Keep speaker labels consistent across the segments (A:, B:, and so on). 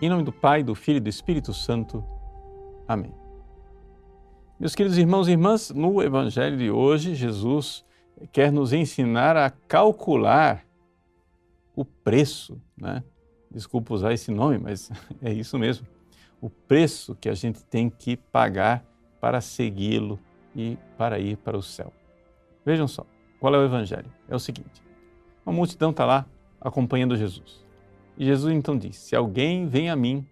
A: Em nome do Pai, do Filho e do Espírito Santo. Amém. Meus queridos irmãos e irmãs, no Evangelho de hoje, Jesus quer nos ensinar a calcular o preço, né? Desculpa usar esse nome, mas é isso mesmo. O preço que a gente tem que pagar para segui-lo e para ir para o céu. Vejam só, qual é o Evangelho? É o seguinte: uma multidão está lá acompanhando Jesus. E Jesus então diz: Se alguém vem a mim,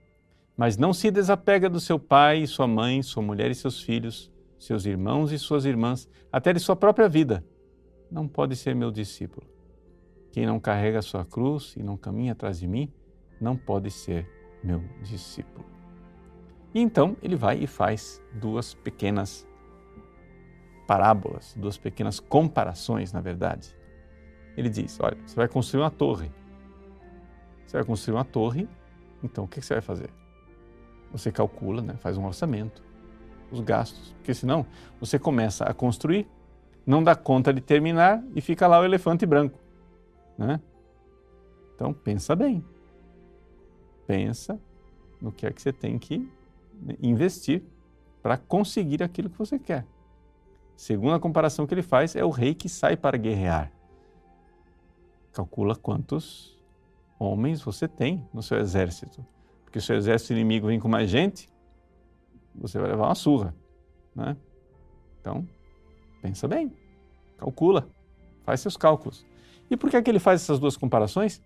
A: mas não se desapega do seu pai, sua mãe, sua mulher e seus filhos, seus irmãos e suas irmãs, até de sua própria vida, não pode ser meu discípulo. Quem não carrega a sua cruz e não caminha atrás de mim, não pode ser meu discípulo. E então ele vai e faz duas pequenas parábolas, duas pequenas comparações, na verdade. Ele diz: Olha, você vai construir uma torre. Você vai construir uma torre, então o que você vai fazer? Você calcula, né, faz um orçamento, os gastos, porque senão você começa a construir, não dá conta de terminar e fica lá o elefante branco. Né? Então pensa bem. Pensa no que é que você tem que né, investir para conseguir aquilo que você quer. Segunda comparação que ele faz, é o rei que sai para guerrear. Calcula quantos homens você tem no seu exército. Porque se o exército inimigo vem com mais gente, você vai levar uma surra. Né? Então, pensa bem, calcula, faz seus cálculos. E por que, é que ele faz essas duas comparações?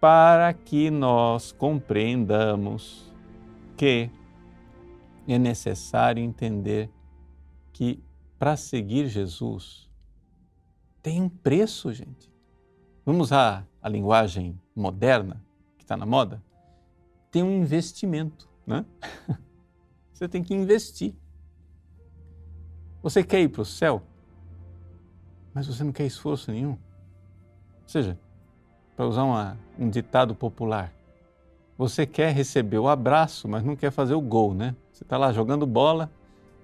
A: Para que nós compreendamos que é necessário entender que para seguir Jesus tem um preço, gente. Vamos usar a linguagem moderna que está na moda? Tem um investimento, né? Você tem que investir. Você quer ir para o céu, mas você não quer esforço nenhum. Ou seja, para usar uma, um ditado popular, você quer receber o abraço, mas não quer fazer o gol, né? Você está lá jogando bola,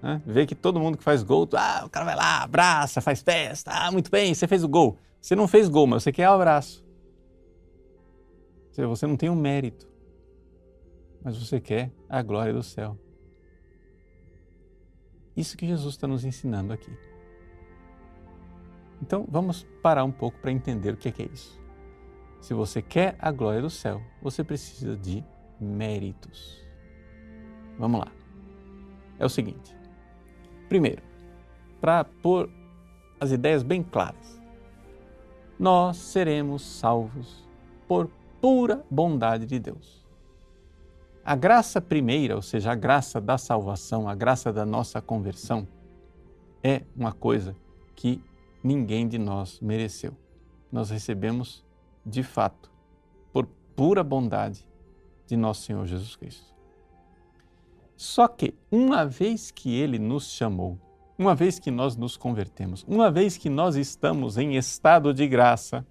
A: né? vê que todo mundo que faz gol, ah, o cara vai lá, abraça, faz festa, ah, muito bem, você fez o gol. Você não fez gol, mas você quer o abraço. Seja, você não tem um mérito, mas você quer a glória do céu. Isso que Jesus está nos ensinando aqui. Então vamos parar um pouco para entender o que é, que é isso. Se você quer a glória do céu, você precisa de méritos. Vamos lá. É o seguinte: primeiro, para pôr as ideias bem claras, nós seremos salvos por pura bondade de Deus. A graça primeira, ou seja, a graça da salvação, a graça da nossa conversão, é uma coisa que ninguém de nós mereceu. Nós recebemos de fato, por pura bondade de nosso Senhor Jesus Cristo. Só que, uma vez que Ele nos chamou, uma vez que nós nos convertemos, uma vez que nós estamos em estado de graça,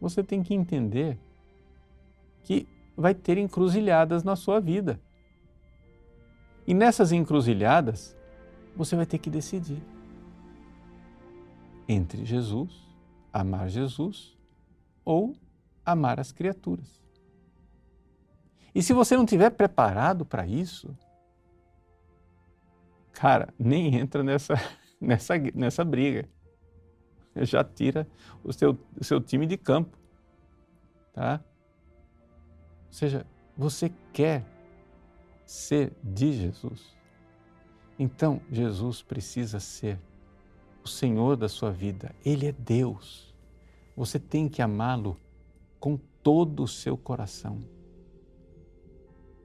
A: você tem que entender que vai ter encruzilhadas na sua vida. E nessas encruzilhadas, você vai ter que decidir entre Jesus, amar Jesus, ou amar as criaturas. E se você não estiver preparado para isso, cara, nem entra nessa, nessa, nessa briga. Já tira o seu, o seu time de campo. Tá? Ou seja, você quer ser de Jesus. Então, Jesus precisa ser o Senhor da sua vida. Ele é Deus. Você tem que amá-lo com todo o seu coração.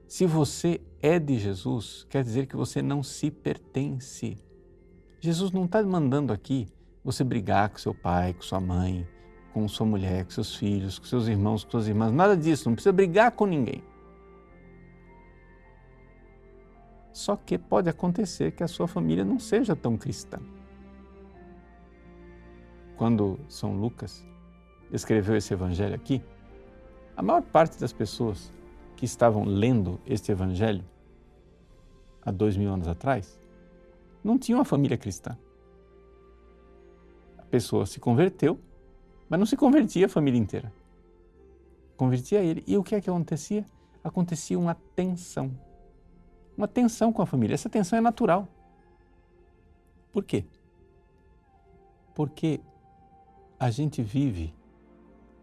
A: Se você é de Jesus, quer dizer que você não se pertence. Jesus não está mandando aqui você brigar com seu pai, com sua mãe, com sua mulher, com seus filhos, com seus irmãos, com suas irmãs, nada disso, não precisa brigar com ninguém. Só que pode acontecer que a sua família não seja tão cristã. Quando São Lucas escreveu esse evangelho aqui, a maior parte das pessoas que estavam lendo este evangelho há dois mil anos atrás não tinham uma família cristã. Pessoa se converteu mas não se convertia a família inteira. convertia ele. E o que é que acontecia? Acontecia uma tensão. Uma tensão com a família. Essa tensão é natural. Por quê? Porque a gente vive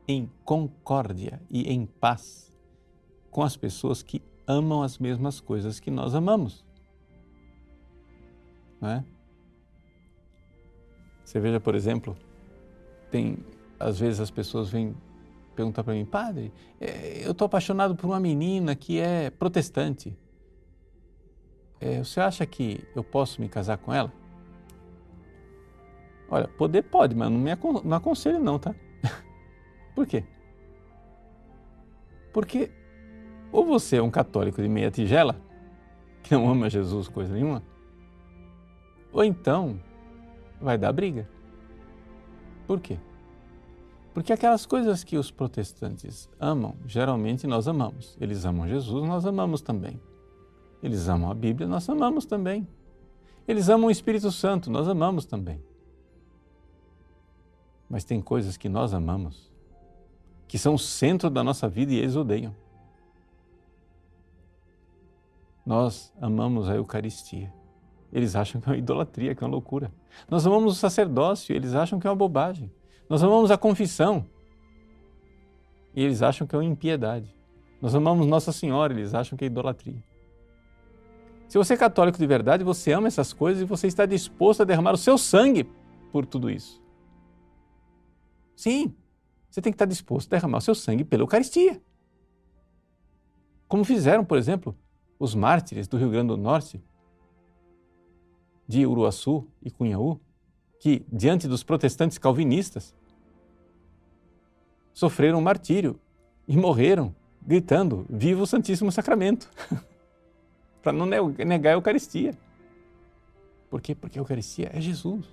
A: em concórdia e em paz com as pessoas que amam as mesmas coisas que nós amamos. Não é? Você veja, por exemplo, tem às vezes as pessoas vêm perguntar para mim, padre, é, eu estou apaixonado por uma menina que é protestante. É, você acha que eu posso me casar com ela? Olha, poder pode, mas não me não aconselho não, tá? Por quê? Porque ou você é um católico de meia tigela, que não ama Jesus coisa nenhuma, ou então vai dar briga. Por quê? Porque aquelas coisas que os protestantes amam, geralmente nós amamos. Eles amam Jesus, nós amamos também. Eles amam a Bíblia, nós amamos também. Eles amam o Espírito Santo, nós amamos também. Mas tem coisas que nós amamos, que são o centro da nossa vida e eles odeiam. Nós amamos a Eucaristia. Eles acham que é uma idolatria, que é uma loucura. Nós amamos o sacerdócio, eles acham que é uma bobagem. Nós amamos a confissão e eles acham que é uma impiedade. Nós amamos Nossa Senhora, eles acham que é idolatria. Se você é católico de verdade, você ama essas coisas e você está disposto a derramar o seu sangue por tudo isso. Sim, você tem que estar disposto a derramar o seu sangue pela Eucaristia. Como fizeram, por exemplo, os mártires do Rio Grande do Norte, de Uruaçu e Cunhaú, que, diante dos protestantes calvinistas, sofreram martírio e morreram gritando: Viva o Santíssimo Sacramento! Para não negar a Eucaristia. Por quê? Porque a Eucaristia é Jesus.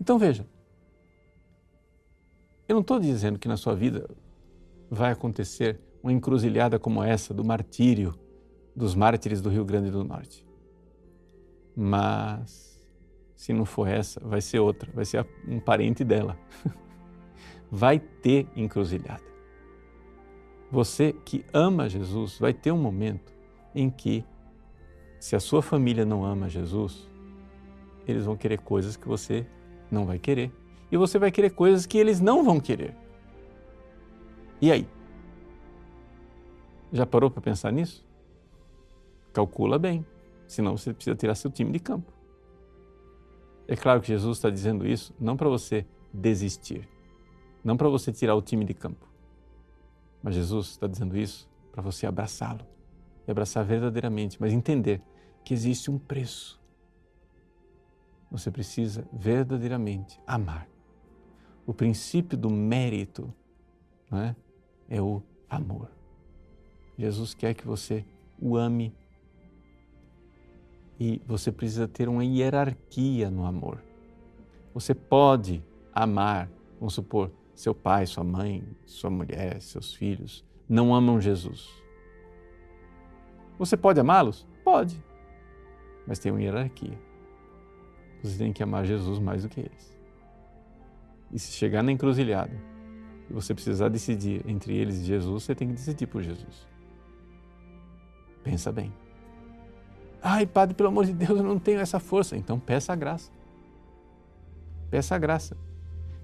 A: Então veja, eu não estou dizendo que na sua vida vai acontecer uma encruzilhada como essa do martírio dos mártires do Rio Grande do Norte. Mas se não for essa, vai ser outra, vai ser um parente dela. vai ter encruzilhada. Você que ama Jesus vai ter um momento em que, se a sua família não ama Jesus, eles vão querer coisas que você não vai querer. E você vai querer coisas que eles não vão querer. E aí? Já parou para pensar nisso? Calcula bem, senão você precisa tirar seu time de campo. É claro que Jesus está dizendo isso não para você desistir, não para você tirar o time de campo. Mas Jesus está dizendo isso para você abraçá-lo e abraçar verdadeiramente, mas entender que existe um preço. Você precisa verdadeiramente amar. O princípio do mérito é? é o amor. Jesus quer que você o ame e você precisa ter uma hierarquia no amor. Você pode amar, vamos supor, seu pai, sua mãe, sua mulher, seus filhos, não amam Jesus. Você pode amá-los? Pode. Mas tem uma hierarquia. Você tem que amar Jesus mais do que eles. E se chegar na encruzilhada e você precisar decidir entre eles e Jesus, você tem que decidir por Jesus. Pensa bem. Ai, padre, pelo amor de Deus, eu não tenho essa força. Então peça a graça. Peça a graça.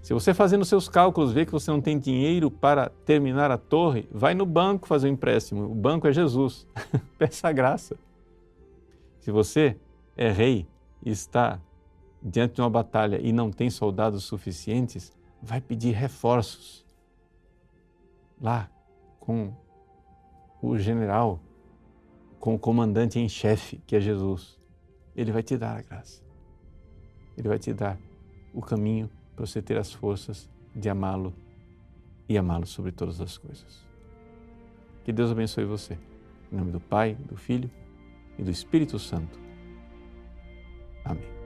A: Se você fazendo seus cálculos vê que você não tem dinheiro para terminar a torre, vai no banco fazer um empréstimo. O banco é Jesus. Peça a graça. Se você é rei e está diante de uma batalha e não tem soldados suficientes, vai pedir reforços lá com o general, com o comandante em chefe, que é Jesus. Ele vai te dar a graça. Ele vai te dar o caminho para você ter as forças de amá-lo e amá-lo sobre todas as coisas. Que Deus abençoe você. Em nome do Pai, do Filho e do Espírito Santo. Amém.